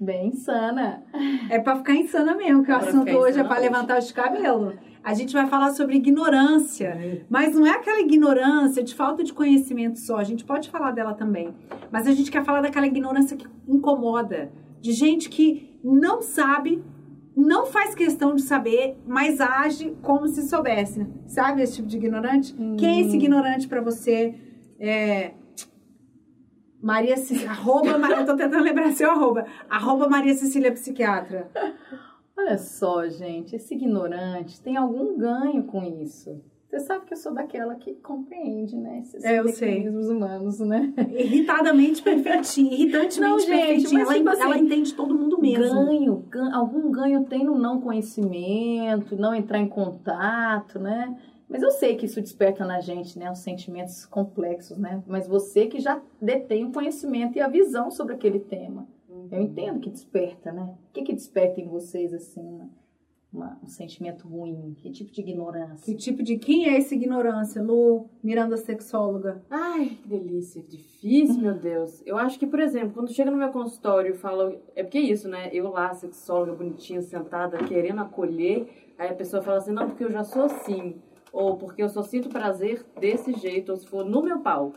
bem? Insana. É pra ficar insana mesmo, que o Pra assunto hoje é hoje. levantar os cabelos. A gente vai falar sobre ignorância, mas não é aquela ignorância de falta de conhecimento só, a gente pode falar dela também. Mas a gente quer falar daquela ignorância que incomoda, de gente que não sabe, não faz questão de saber, mas age como se soubesse. Sabe esse tipo de ignorante? Quem é esse ignorante pra você? É, Maria Cecília, arroba, Maria- tô tentando lembrar seu arroba, arroba Maria Cecília Psiquiatra. Olha só, gente, esse ignorante tem algum ganho com isso. Você sabe que eu sou daquela que compreende, né? Esses É, eu sei. mecanismos humanos, né? Irritadamente perfeitinha, irritantemente Não, gente, perfeitinha. mas Ela, tipo ela assim, entende todo mundo mesmo. Ganho, gan- algum ganho tem no não conhecimento, não entrar em contato, né? Mas eu sei que isso desperta na gente, né, os sentimentos complexos, né? Mas você que já detém o conhecimento e a visão sobre aquele tema, eu entendo que desperta, né? O que que desperta em vocês assim, uma- uma- um sentimento ruim? Que tipo de ignorância? Que tipo de. Quem é essa ignorância? Lu, Miranda sexóloga. Ai, que delícia, que difícil, meu Deus. Eu acho que, por exemplo, quando chega no meu consultório e fala. É porque é isso, né? Eu lá, sexóloga, bonitinha, sentada, querendo acolher, aí a pessoa fala assim: não, porque eu já sou assim. Ou porque eu só sinto prazer desse jeito, ou se for no meu pau.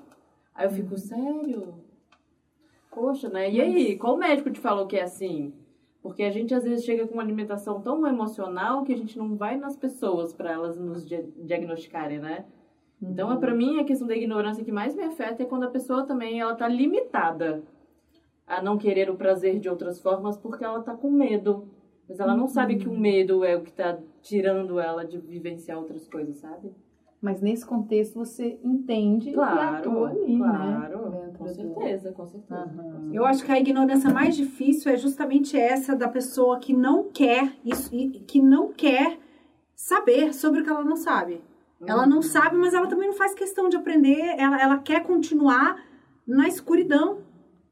Aí eu fico, sério? Poxa, né? E aí, qual médico te falou que é assim? Porque a gente às vezes chega com uma alimentação tão emocional que a gente não vai nas pessoas para elas nos dia- diagnosticarem, né? Então, é para mim, a questão da ignorância que mais me afeta é quando a pessoa também ela tá limitada a não querer o prazer de outras formas porque ela tá com medo. Mas ela não sabe que o medo é o que tá tirando ela de vivenciar outras coisas, sabe? Mas nesse contexto você entende e Claro, atua ali, claro. né? Com certeza, com certeza. Aham. Eu acho que a ignorância mais difícil é justamente essa da pessoa que não quer isso, e que não quer saber sobre o que ela não sabe. Ela Uhum. não sabe, mas ela também não faz questão de aprender. Ela, ela quer continuar na escuridão,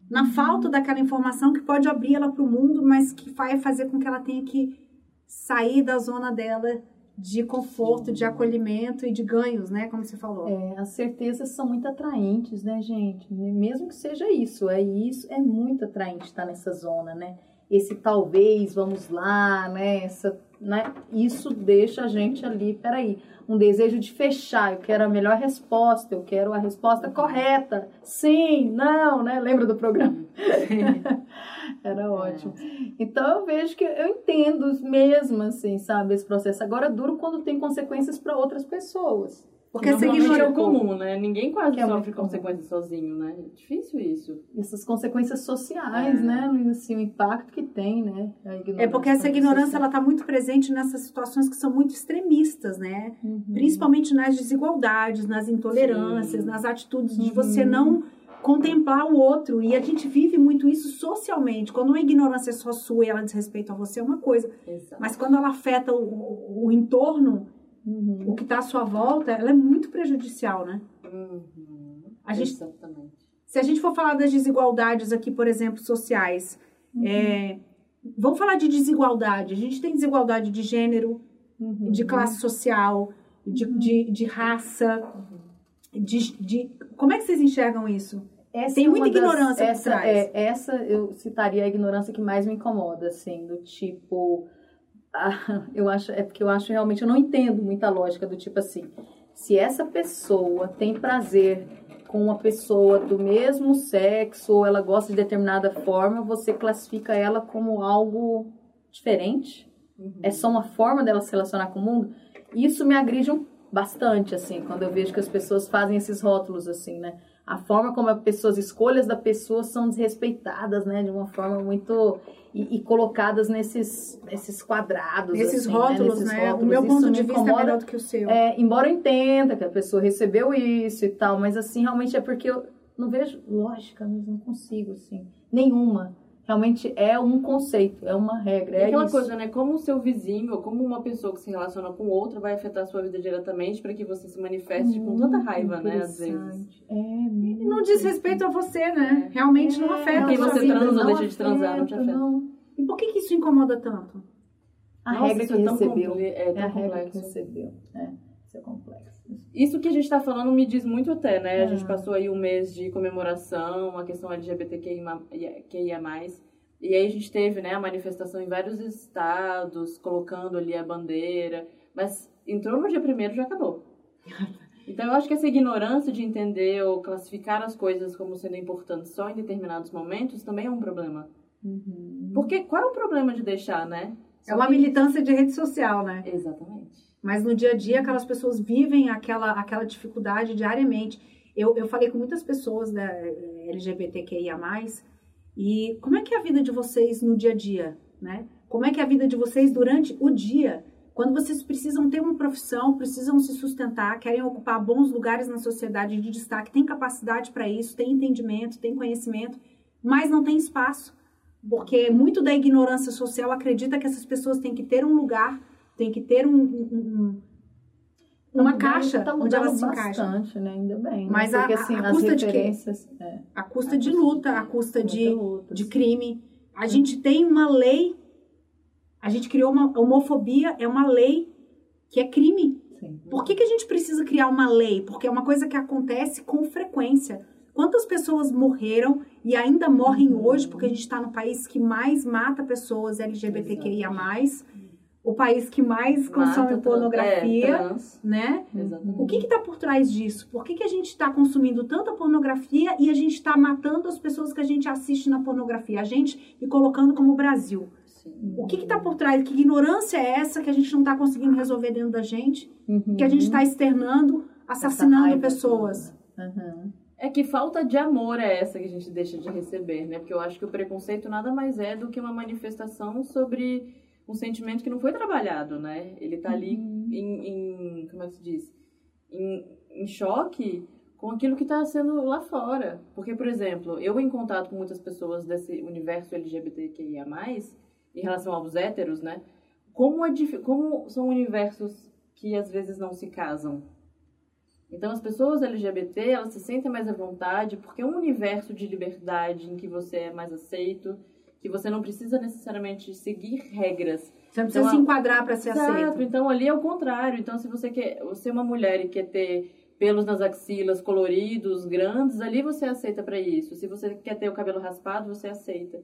na falta daquela informação que pode abrir ela para o mundo, mas que vai fazer com que ela tenha que sair da zona dela de conforto, de acolhimento e de ganhos, né? Como você falou. É, as certezas são muito atraentes, né, gente? Mesmo que seja isso, é isso, é muito atraente estar nessa zona, né? Esse talvez, vamos lá, né? Essa, né? Isso deixa a gente ali, peraí, um desejo de fechar. Eu quero a melhor resposta, eu quero a resposta correta. Sim, não, né? Lembra do programa? Era ótimo. Então eu vejo que eu entendo mesmo, assim, sabe, esse processo. Agora é duro quando tem consequências para outras pessoas. Porque essa normalmente é o ignorância. comum, né? Ninguém quase é sofre comum. consequências sozinho, né? É difícil isso. essas consequências sociais, É. né, Luiz? Assim, o impacto que tem, né? a ignorância É porque essa ignorância ela está muito presente nessas situações que são muito extremistas, né? Uhum. Principalmente nas desigualdades, nas intolerâncias, Sim. nas atitudes de Uhum. você não contemplar o outro. E a gente vive muito isso socialmente. Quando uma ignorância é só sua e ela diz respeito a você, é uma coisa. Exato. Mas quando ela afeta o, o- o entorno, Uhum. o que está à sua volta, ela é muito prejudicial, né? Uhum. A gente- Exatamente. Se a gente for falar das desigualdades aqui, por exemplo, sociais, é, vamos falar de desigualdade. A gente tem desigualdade de gênero, Uhum. de classe social, de, de, de raça, de, de- Como é que vocês enxergam isso? Essa Tem é muita das- ignorância por essa, trás. É, essa eu citaria a ignorância que mais me incomoda, assim, do tipo. eu acho, é porque eu acho realmente, eu não entendo muita lógica do tipo assim. Se essa pessoa tem prazer com uma pessoa do mesmo sexo ou ela gosta de determinada forma, você classifica ela como algo diferente? Uhum. é só uma forma dela se relacionar com o mundo, isso me agride um- bastante, assim, quando eu vejo que as pessoas fazem esses rótulos, assim, né? A forma como as escolhas da pessoa são desrespeitadas, né? De uma forma muito... E, e colocadas nesses, nesses quadrados, Esses assim, rótulos, Nesses né? rótulos. O meu Isso ponto de vista é incomoda melhor do que o seu. é, embora eu entenda que a pessoa recebeu isso e tal, mas assim, realmente é porque eu não vejo lógica mesmo, não consigo, assim, nenhuma. Realmente é um conceito, é uma regra, É é aquela isso. coisa, né? Como o seu vizinho, ou como uma pessoa que se relaciona com outra vai afetar a sua vida diretamente para que você se manifeste com tanta Muito raiva, né? Às vezes. É, E muito não diz respeito a você, né? Realmente não É, afeta Quem a sua você vida. transa ou não deixa de transar, não te afeta. não. E por que, que isso incomoda tanto? A Nossa, regra que é tão recebeu. é É a regra que recebeu. É, isso é complexo. Isso que a gente está falando me diz muito até, né? A gente Ah. passou aí um mês de comemoração, a questão LGBTQIA+, e aí a gente teve, né, a manifestação em vários estados, colocando ali a bandeira, mas entrou no dia primeiro já acabou. Então eu acho que essa ignorância de entender ou classificar as coisas como sendo importantes só em determinados momentos também é um problema. Uhum. Porque qual é o problema de deixar, né? É uma militância de rede social, né? Exatamente. Mas no dia a dia, aquelas pessoas vivem aquela, aquela dificuldade diariamente. Eu, eu falei com muitas pessoas da eh, LGBTQIA+, e como é que é a vida de vocês no dia a dia, né? Como é que é a vida de vocês durante o dia? Quando vocês precisam ter uma profissão, precisam se sustentar, querem ocupar bons lugares na sociedade de destaque, têm capacidade para isso, têm entendimento, têm conhecimento, mas não tem espaço. Porque muito da ignorância social acredita que essas pessoas têm que ter um lugar, têm que ter um, um- um- Tá uma mudando- caixa tá onde elas se bastante, né? Ainda bem. né? Mas Porque, a- assim, a as custa de quê? É, A custa A de luta, a custa de, luta, de crime. A gente tem uma lei, a gente criou uma homofobia, é uma lei que é crime. Sim. Por que, que a gente precisa criar uma lei? Porque é uma coisa que acontece com frequência. Quantas pessoas morreram e ainda morrem Uhum. hoje porque a gente está no país que mais mata pessoas LGBTQIA+, o país que mais consome Mata, pornografia, É, trans. né? Exatamente. O que está por trás disso? Por que, que a gente está consumindo tanta pornografia e a gente está matando as pessoas que a gente assiste na pornografia? A gente e colocando como Brasil. Sim. O que está por trás? Que ignorância é essa que a gente não está conseguindo resolver dentro da gente? Uhum. Que a gente está externando, assassinando pessoas. Uhum. É que falta de amor é essa que a gente deixa de receber, né? Porque eu acho que o preconceito nada mais é do que uma manifestação sobre um sentimento que não foi trabalhado, né? Ele tá ali Uhum. em, em- como é que se diz? Em, em choque com aquilo que está sendo lá fora. Porque, por exemplo, eu em contato com muitas pessoas desse universo LGBTQIA+, em relação aos héteros, né? Como, é como são universos que às vezes não se casam. Então, as pessoas LGBT, elas se sentem mais à vontade porque é um universo de liberdade em que você é mais aceito, que você não precisa necessariamente seguir regras. Você não precisa Então, se enquadrar para ser Exato, aceito. então ali é o contrário. Então, se você quer, você é uma mulher e quer ter pelos nas axilas coloridos, grandes, ali você aceita para isso. Se você quer ter o cabelo raspado, você aceita.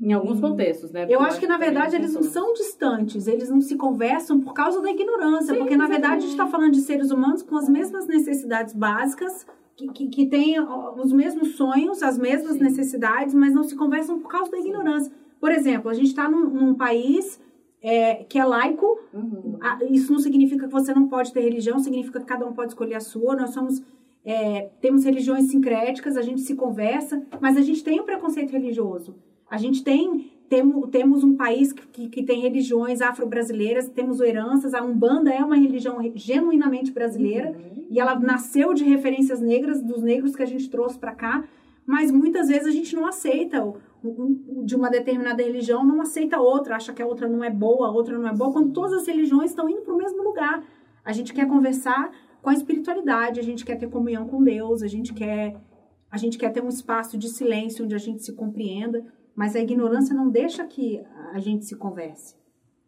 Em alguns contextos, né? Porque Eu acho que, na também verdade, eles não são distantes, eles não se conversam por causa da ignorância. Sim, porque, na verdade, a gente está falando de seres humanos com as mesmas necessidades básicas, que, que, que têm os mesmos sonhos, as mesmas Sim. necessidades, mas não se conversam por causa da ignorância. Por exemplo, a gente está num, num país é, que é laico, Uhum. Isso não significa que você não pode ter religião, significa que cada um pode escolher a sua. Nós somos, é, temos religiões sincréticas, a gente se conversa, mas a gente tem o preconceito religioso. A gente tem, temo, temos um país que, que, tem religiões afro-brasileiras, temos heranças, a Umbanda é uma religião genuinamente brasileira Uhum. e ela nasceu de referências negras, dos negros que a gente trouxe para cá, mas muitas vezes a gente não aceita o- um- um- de uma determinada religião, não aceita outra, acha que a outra não é boa, a outra não é boa, quando todas as religiões estão indo para o mesmo lugar. A gente quer conversar com a espiritualidade, a gente quer ter comunhão com Deus, a gente quer a gente quer ter um espaço de silêncio onde a gente se compreenda, mas a ignorância não deixa que a gente se converse.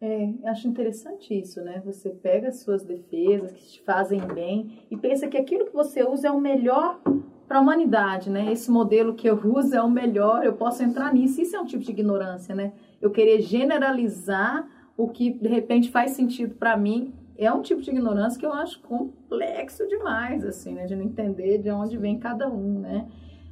É, acho interessante isso, né? Você pega as suas defesas que te fazem bem e pensa que aquilo que você usa é o melhor para a humanidade, né? Esse modelo que eu uso é o melhor, eu posso entrar nisso. Isso é um tipo de ignorância, né? Eu querer generalizar o que de repente faz sentido para mim é um tipo de ignorância que eu acho complexo demais, assim, né? De não entender de onde vem cada um, né?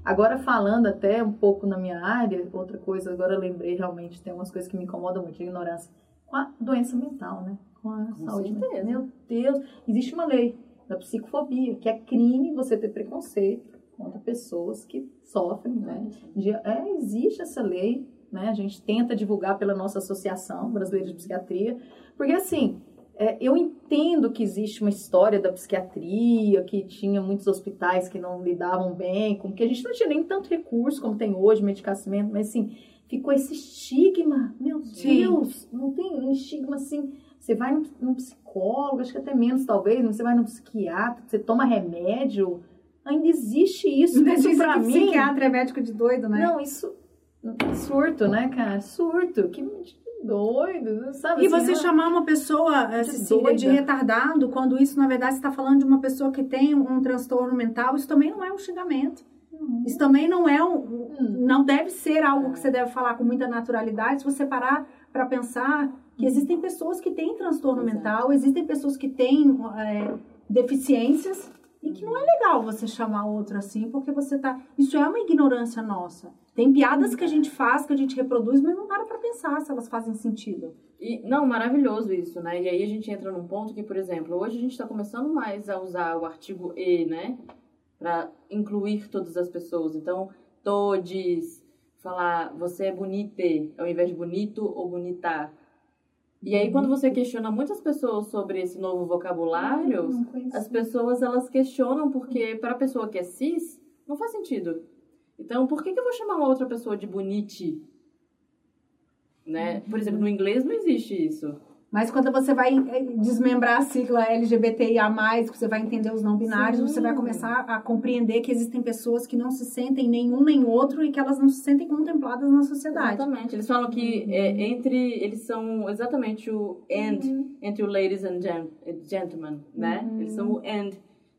Agora, falando até um pouco na minha área, outra coisa, agora lembrei realmente, tem umas coisas que me incomodam muito, a ignorância com a doença mental, né? Com a Com saúde mental. Meu Deus, existe uma lei da psicofobia, que é crime você ter preconceito contra pessoas que sofrem, né? De, é, existe essa lei, né? A gente tenta divulgar pela nossa Associação Brasileira de Psiquiatria, porque assim, é, eu entendo que existe uma história da psiquiatria, que tinha muitos hospitais que não lidavam bem, com que a gente não tinha nem tanto recurso como tem hoje, medicamento, mas assim, ficou esse estigma, meu Sim. Deus, não tem um estigma assim, você vai num, num psicólogo, acho que até menos talvez, mas você vai num psiquiatra, você toma remédio, ainda existe isso, Ainda isso dizem pra que mim... psiquiatra é médico de doido, né? Não, isso. Surto, né, cara? Surto. Que doido, sabe? E assim, você ah, chamar uma pessoa, eh, de Cecília, de doida. retardado, quando isso, na verdade, está falando de uma pessoa que tem um, transtorno mental, isso também não é um xingamento. Isso também não é um. Hum. Não deve ser algo que você deve falar com muita naturalidade. Se você parar para pensar que existem pessoas que têm transtorno Exato. mental, existem pessoas que têm é, deficiências e que não é legal você chamar outro assim, porque você tá. Isso é uma ignorância nossa. Tem piadas que a gente faz, que a gente reproduz, mas não para pra pensar se elas fazem sentido. E, não, maravilhoso isso, né? E aí a gente entra num ponto que, por exemplo, hoje a gente está começando mais a usar o artigo e, né? Para incluir todas as pessoas. Então, todes, falar você é bonite, ao invés de bonito ou bonita. E aí, quando você questiona muitas pessoas sobre esse novo vocabulário, as pessoas elas questionam porque para a pessoa que é cis não faz sentido. Então, por que, que eu vou chamar uma outra pessoa de bonite? Né? Por exemplo, no inglês não existe isso. Mas quando você vai eh, desmembrar a sigla LGBTIA+, você vai entender os não binários, Sim. você vai começar a compreender que existem pessoas que não se sentem nenhum nem outro e que elas não se sentem contempladas na sociedade. Exatamente. Eles falam que é, entre eles são exatamente o and entre o ladies and gen- gentlemen, né? Eles são o and,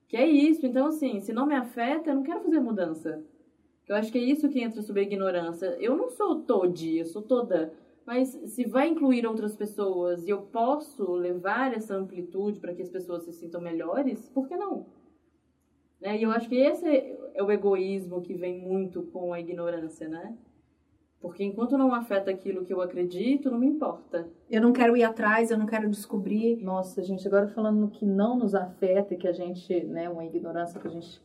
que é isso. Então assim, se não me afeta, eu não quero fazer mudança. Eu acho que é isso que entra sobre a ignorância. Eu não sou todi, eu sou toda. Mas se vai incluir outras pessoas e eu posso levar essa amplitude para que as pessoas se sintam melhores, por que não? Né? E eu acho que esse é o egoísmo que vem muito com a ignorância, né? Porque enquanto não afeta aquilo que eu acredito, não me importa. Eu não quero ir atrás, eu não quero descobrir. Nossa, gente, agora falando no que não nos afeta e que a gente, né, uma ignorância que a gente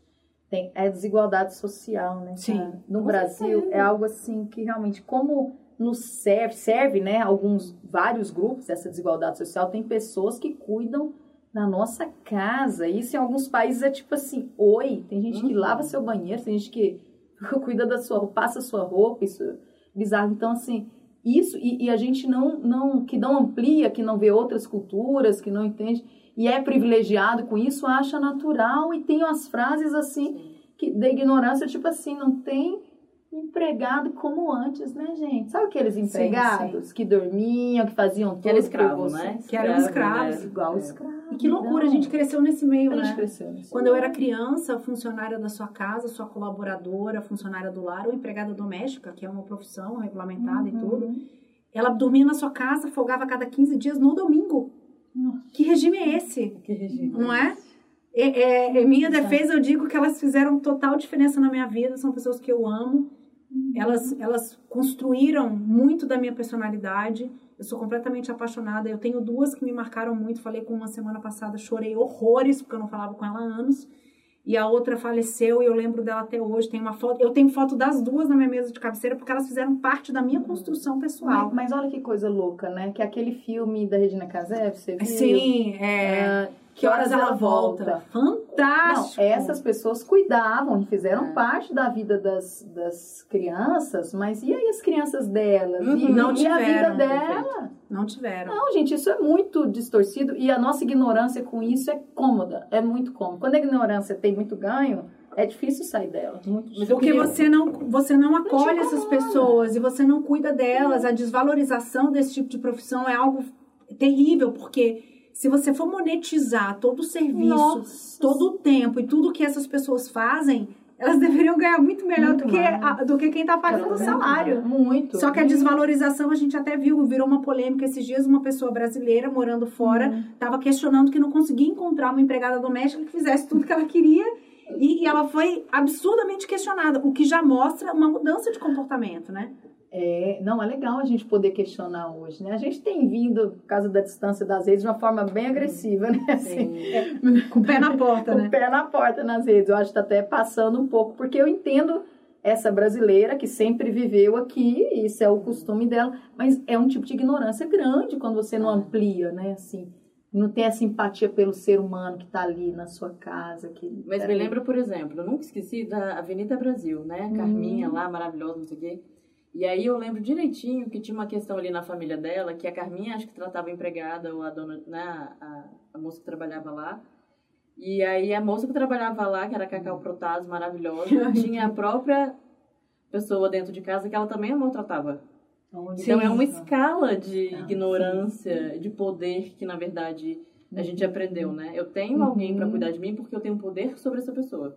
tem, é a desigualdade social, né? Sim, cara? No Brasil certeza. é algo assim que realmente, como nos serve, serve, né, alguns, vários grupos dessa desigualdade social, tem pessoas que cuidam da nossa casa. Isso em alguns países é tipo assim, oi, tem gente que Uhum. lava seu banheiro, tem gente que cuida da sua roupa, passa sua roupa, isso é bizarro. Então, assim, isso, e, e a gente não, não, que não amplia, que não vê outras culturas, que não entende, e é privilegiado com isso, acha natural, e tem umas frases assim, que, da ignorância, tipo assim, não tem empregado como antes, né, gente? Sabe aqueles empregados que dormiam, que faziam Que era tudo por escravo, você? né? Que eram escravos, né? Igual É. escravo. E que loucura, não. a gente cresceu nesse meio, A gente né? cresceu nisso. Quando eu era criança, funcionária da sua casa, sua colaboradora, funcionária do lar ou empregada doméstica, que é uma profissão regulamentada e tudo, Uhum. ela dormia na sua casa, folgava a cada 15 dias no domingo. Nossa. Que regime é esse? Que regime. Não é? É, é- em minha defesa, eu digo que elas fizeram total diferença na minha vida. São pessoas que eu amo. Elas, elas construíram muito da minha personalidade. Eu sou completamente apaixonada. Eu tenho duas que me marcaram muito. Falei com uma semana passada, chorei horrores, porque eu não falava com ela há anos. E a outra faleceu e eu lembro dela até hoje. Tem uma foto, eu tenho foto das duas na minha mesa de cabeceira porque elas fizeram parte da minha construção pessoal. Mas, mas olha que coisa louca, né? Que aquele filme da Regina Casé, você viu? Sim, é. É, Que horas ela volta? Fantástico! Não, essas pessoas cuidavam e fizeram É. parte da vida das, das crianças, mas e aí as crianças delas? Uhum, e, não e a vida tiveram, dela? Não tiveram. Não, gente, isso é muito distorcido e a nossa ignorância com isso é cômoda, é muito cômoda. Quando a ignorância tem muito ganho, é difícil sair dela. Muito Porque você não, você não acolhe te essas pessoas e você não cuida delas. A desvalorização desse tipo de profissão é algo terrível, porque se você for monetizar todo o serviço, Nossa. todo o tempo e tudo que essas pessoas fazem, elas deveriam ganhar muito melhor Muito do, que a- do que quem está pagando o salário. Muito. Só que a desvalorização a gente até viu, virou uma polêmica esses dias. Uma pessoa brasileira morando fora Uhum. estava questionando que não conseguia encontrar uma empregada doméstica que fizesse tudo que ela queria. E, e ela foi absurdamente questionada, o que já mostra uma mudança de comportamento, né? É, não, é legal a gente poder questionar hoje, né? A gente tem vindo, por causa da distância das redes, de uma forma bem agressiva, né? Assim, Sim. Com o pé na porta, com o né? pé na porta nas redes. Eu acho que tá até passando um pouco, porque eu entendo essa brasileira que sempre viveu aqui, isso é o costume dela, mas é um tipo de ignorância grande quando você não Ah. amplia, né? Assim, não tem essa empatia pelo ser humano que tá ali na sua casa. Que, Mas me peraí. lembra, por exemplo, eu nunca esqueci da Avenida Brasil, né? Carminha lá, maravilhosa, não sei o quê. E aí eu lembro direitinho que tinha uma questão ali na família dela, que a Carminha acho que tratava a empregada ou a dona, né? A, a moça que trabalhava lá. E aí a moça que trabalhava lá, que era a Cacau Protásio, maravilhosa, tinha a própria pessoa dentro de casa que ela também a maltratava. Então é uma Sim. escala de Ah, ignorância, de poder que na verdade a gente aprendeu, né? Eu tenho alguém pra cuidar de mim porque eu tenho poder sobre essa pessoa.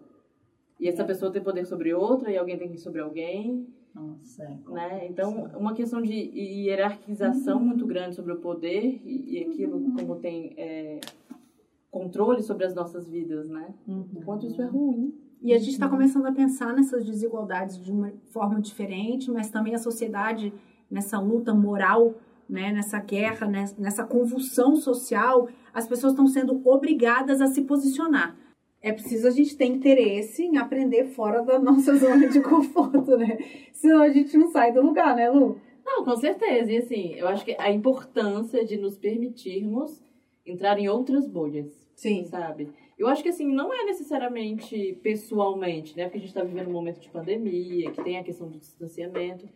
E essa pessoa tem poder sobre outra e alguém tem sobre alguém, Nossa, é. né? Então, uma questão de hierarquização muito grande sobre o poder e, e aquilo como tem é, controle sobre as nossas vidas, né? Uhum. O quanto isso é ruim. E a gente está começando a pensar nessas desigualdades de uma forma diferente, mas também a sociedade nessa luta moral, né, nessa guerra, nessa convulsão social, as pessoas estão sendo obrigadas a se posicionar. É preciso a gente ter interesse em aprender fora da nossa zona de conforto, né? Senão a gente não sai do lugar, né, Lu? Não, com certeza. E assim, eu acho que a importância de nos permitirmos entrar em outras bolhas. Sim. sabe? Eu acho que assim, não é necessariamente pessoalmente, né? Porque a gente tá vivendo um momento de pandemia, que tem a questão do distanciamento.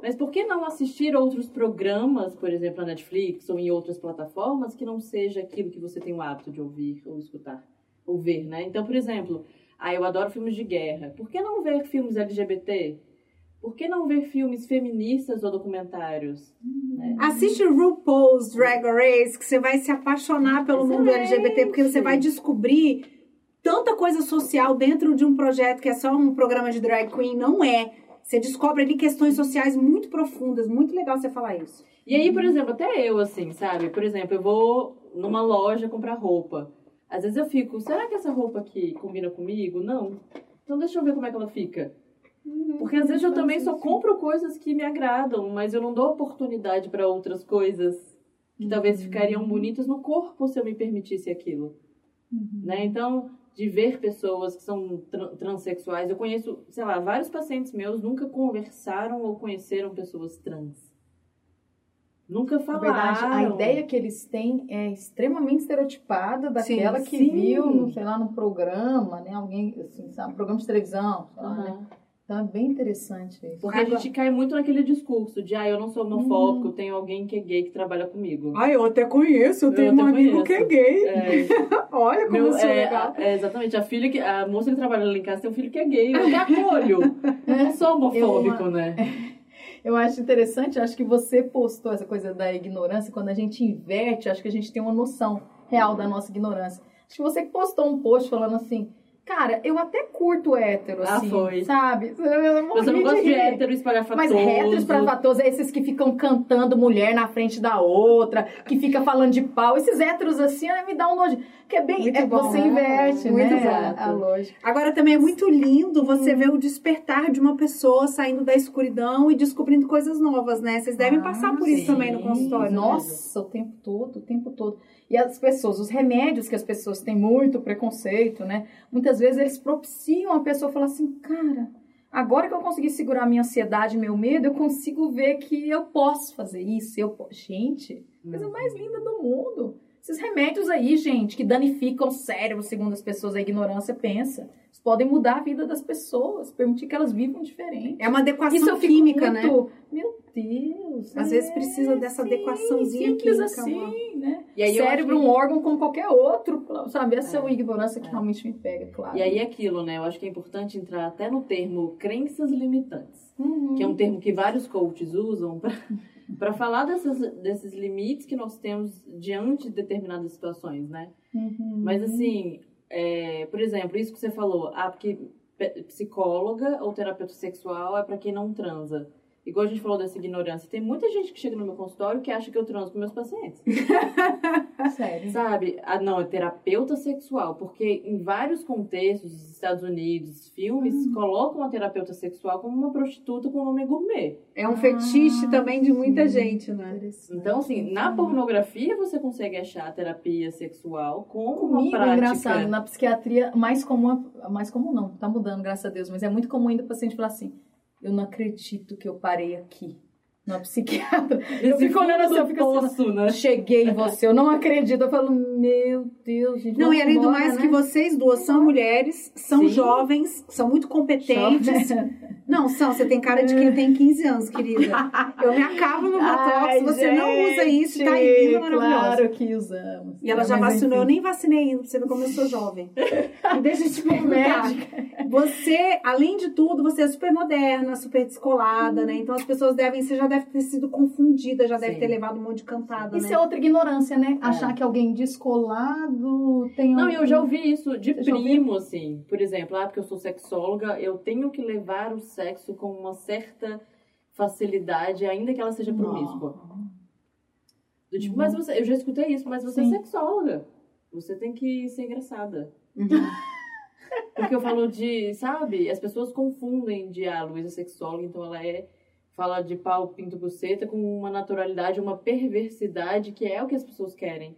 Mas por que não assistir outros programas, por exemplo, na Netflix ou em outras plataformas, que não seja aquilo que você tem o hábito de ouvir ou escutar, ou ver, né? Então, por exemplo, ah, eu adoro filmes de guerra. Por que não ver filmes LGBT? Por que não ver filmes feministas ou documentários? né? Assiste RuPaul's Drag Race, que você vai se apaixonar pelo mundo Excelente. LGBT, porque você vai descobrir tanta coisa social dentro de um projeto que é só um programa de drag queen. Não é. Você descobre ali questões sociais muito profundas. Muito legal você falar isso. E aí, por exemplo, até eu, assim, sabe? Por exemplo, eu vou numa loja comprar roupa. Às vezes eu fico, será que essa roupa aqui combina comigo? Não. Então deixa eu ver como é que ela fica. Porque às vezes eu também só compro coisas que me agradam, mas eu não dou oportunidade para outras coisas que talvez ficariam bonitas no corpo se eu me permitisse aquilo. Né? Então, de ver pessoas que são tran- transexuais, eu conheço, sei lá, vários pacientes meus nunca conversaram ou conheceram pessoas trans. Nunca Na falaram. verdade, a ideia que eles têm é extremamente estereotipada daquela que sim. viu, no, sei lá, no programa, né? Alguém, assim, sabe, programa de televisão, sei lá, né? Aham. Então é bem interessante isso. Porque a gente cai muito naquele discurso de, ah, eu não sou homofóbico, eu tenho alguém que é gay que trabalha comigo. Ah, eu até conheço. Eu tenho um amigo que é gay. É, Olha como meu- eu sou é, legal. é, exatamente, a filha que. A moça que trabalha lá em casa tem um filho que é gay. Eu até acolho. Não sou homofóbico, né? Eu acho interessante, acho que você postou essa coisa da ignorância, quando a gente inverte, acho que a gente tem uma noção real da nossa ignorância. Acho que você postou um post falando assim, cara, eu até curto hétero, Ah, assim, foi. sabe? Eu morri Você não gosta de rir. hétero espalhafatoso. Mas hétero espalhafatoso é esses que ficam cantando mulher na frente da outra, que fica falando de pau. Esses héteros assim, me dá um nojo. Que é bem. Muito é, bom, você né? inverte, Muito né? exato. A, a lógica. Agora também é muito lindo você ver o despertar de uma pessoa saindo da escuridão e descobrindo coisas novas, né? Vocês devem Ah, passar por isso sim. também no consultório. né? Nossa, o tempo todo, o tempo todo. E as pessoas, os remédios que as pessoas têm muito preconceito, né? Muitas vezes eles propiciam a pessoa falar assim, cara, agora que eu consegui segurar minha ansiedade, meu medo, eu consigo ver que eu posso fazer isso. Eu posso. Gente, coisa mais linda do mundo. Esses remédios aí, gente, que danificam o cérebro, segundo as pessoas, a ignorância pensa. Podem mudar a vida das pessoas, permitir que elas vivam diferente. É uma adequação química, né? muito, Meu Deus. Às é, vezes precisa dessa sim, adequaçãozinha simples química, assim, amor. né? E aí Cérebro acho um órgão como qualquer outro, sabe? Essa é, É, a ignorância que é. realmente me pega, claro. E aí é aquilo, né? Eu acho que é importante entrar até no termo crenças limitantes. Uhum. que é um termo que vários coaches usam para falar dessas, desses limites que nós temos diante de determinadas situações, né? Uhum. Mas assim, é, por exemplo, isso que você falou, ah, porque psicóloga ou terapeuta sexual é para quem não transa. Igual a gente falou dessa ignorância, tem muita gente que chega no meu consultório que acha que eu transo com meus pacientes. Sério. Sabe? Ah, não, é terapeuta sexual, porque em vários contextos, nos Estados Unidos, filmes, Uhum. colocam a terapeuta sexual como uma prostituta com nome gourmet. É um fetiche Ah, também de muita sim. gente, né? Então, assim, na pornografia você consegue achar a terapia sexual como Comigo, uma prática. engraçado, na psiquiatria, mais comum, mais comum não, tá mudando, graças a Deus, mas é muito comum ainda o paciente falar assim, eu não acredito que eu parei aqui, na psiquiatra. Eu Esse fico olhando assim, eu fico assim, poço, né? cheguei em você, eu não acredito. Eu falo, meu Deus, gente. Não, e além do mais né? que vocês duas são mulheres, são Sim. jovens, são muito competentes. Não, são, você tem cara de quem tem 15 anos, querida. Eu me acabo no Botox, você não usa isso, tá gente, linda, maravilhosa. Claro que usamos. E ela já Mas, vacinou, eu nem vacinei ainda, pra você ver como eu sou jovem. E deixa eu te perguntar. Você, além de tudo, você é super moderna, super descolada, né? Então as pessoas devem, você já deve ter sido confundida, já deve Sim. ter levado um monte de cantada, Isso né? é outra ignorância, né? Achar que alguém descolado tem Não, um... e eu já ouvi isso de Você primo, assim. Por exemplo, ah, porque eu sou sexóloga, eu tenho que levar o sexo com uma certa facilidade, ainda que ela seja promíscua. Do tipo, Uhum. mas você, eu já escutei isso, mas você Sim. é sexóloga. Você tem que ser engraçada. Uhum. Porque eu falo de, sabe, as pessoas confundem de ah, a Luísa é sexóloga, então ela é fala de pau, pinto, buceta com uma naturalidade, uma perversidade que é o que as pessoas querem.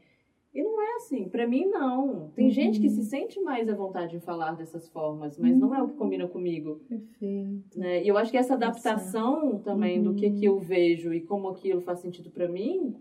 E não é assim, pra mim não. Tem Uhum. gente que se sente mais à vontade em falar dessas formas, mas não é o que combina comigo, Perfeito. né? E eu acho que essa adaptação também do que que eu vejo e como aquilo faz sentido pra mim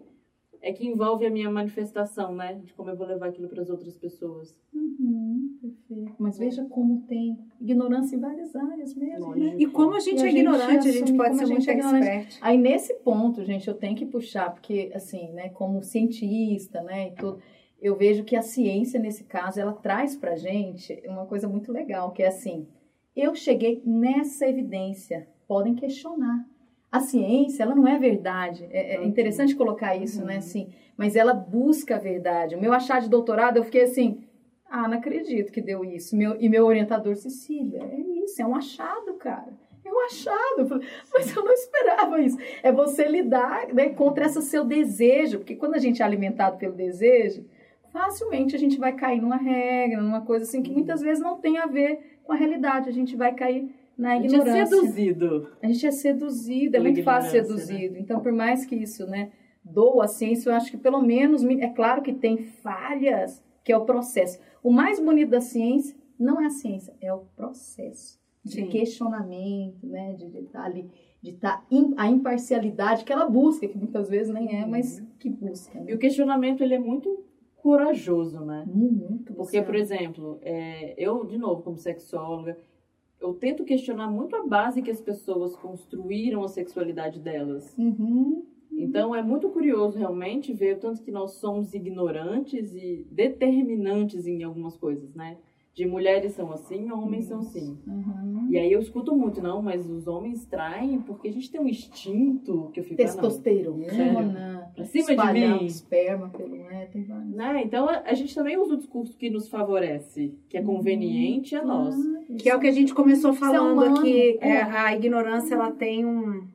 é que envolve a minha manifestação, né, de como eu vou levar aquilo para as outras pessoas. Uhum, perfeito. Mas veja como tem ignorância em várias áreas mesmo, né? E como a gente E a é gente ignorante, a gente pode ser a muito gente é ignorante. expert. Aí nesse ponto, gente, eu tenho que puxar, porque assim, né, como cientista, né, e tudo, eu vejo que a ciência nesse caso, ela traz pra gente uma coisa muito legal, que é assim, eu cheguei nessa evidência, podem questionar. A ciência, ela não é verdade. É, é interessante colocar isso, né, assim, mas ela busca a verdade. O meu achar de doutorado, eu fiquei assim, ah, não acredito que deu isso. Meu, e meu orientador, Cecília, é isso, é um achado, cara. É um achado. Mas eu não esperava isso. É você lidar né, contra esse seu desejo, porque quando a gente é alimentado pelo desejo, facilmente a gente vai cair numa regra, numa coisa assim que muitas vezes não tem a ver com a realidade. A gente vai cair na A gente é ignorância. seduzido. A gente é seduzido, é muito fácil ser ignorância, seduzido. Então, por mais que isso, né, doa a ciência, eu acho que pelo menos, é claro que tem falhas, que é o processo. O mais bonito da ciência não é a ciência, é o processo de Sim. questionamento, né, de estar ali, de estar a imparcialidade que ela busca, que muitas vezes nem é, mas que busca. E Né? o questionamento, ele é muito corajoso, né? Muito. Porque, por exemplo, é, eu, de novo, como sexóloga, eu tento questionar muito a base que as pessoas construíram a sexualidade delas. Uhum. Então, é muito curioso, realmente, ver o tanto que nós somos ignorantes e determinantes em algumas coisas, né? De mulheres são assim, homens são assim. Uhum. E aí eu escuto muito, não, mas os homens traem porque a gente tem um instinto que eu fico, ah, não. Testosterona, Pra cima de mim. esperma pelo, né, tem vários. Né? Então a a gente também usa o discurso que nos favorece, que é conveniente a nós. Que é o que a gente começou é falando humano, aqui. é, é. a ignorância, ela tem um...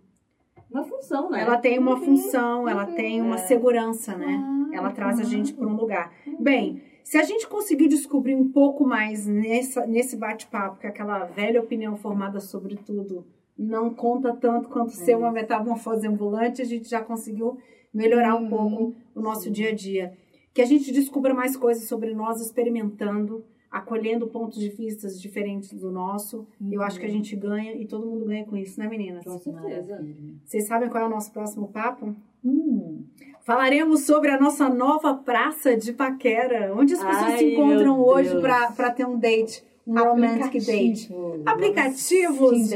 Uma função, né? Ela tem uma função, ela tem uma É. segurança, né? Ela traz a gente para um lugar. Bem, se a gente conseguir descobrir um pouco mais nessa, nesse bate-papo, que aquela velha opinião formada sobre tudo não conta tanto quanto ser uma metamorfose ambulante, a gente já conseguiu melhorar um Uhum. pouco o nosso dia a dia. Que a gente descubra mais coisas sobre nós experimentando, acolhendo pontos de vista diferentes do nosso. Eu acho que a gente ganha e todo mundo ganha com isso, né, meninas? Com certeza. Vocês sabem qual é o nosso próximo papo? Hum. Falaremos sobre a nossa nova praça de Paquera, onde as pessoas Ai, se encontram hoje para ter um date, romantic date. Aplicativos.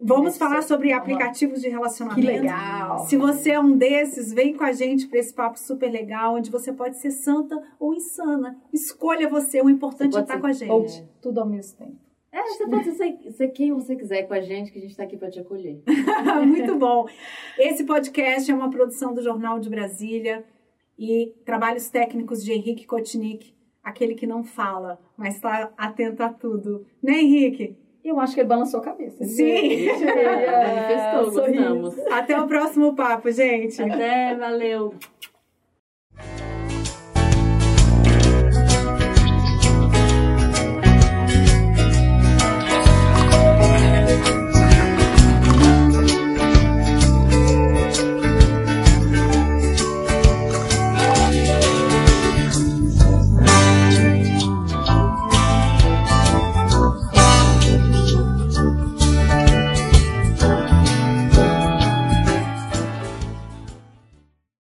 Vamos falar ser. sobre aplicativos de relacionamento. Que legal. Se você é um desses, vem com a gente para esse papo super legal, onde você pode ser santa ou insana. Escolha você, o importante é estar ser com a gente. Ou tudo ao mesmo tempo. É, você pode ser, ser quem você quiser com a gente, que a gente tá aqui pra te acolher. Muito bom. Esse podcast é uma produção do Jornal de Brasília e trabalhos técnicos de Henrique Kotnik, aquele que não fala, mas está atento a tudo. Né, Henrique? Eu acho que ele balançou a cabeça. Sim. Gente, Manifestou, sorriso. gostamos. Até o próximo papo, gente. Até, valeu.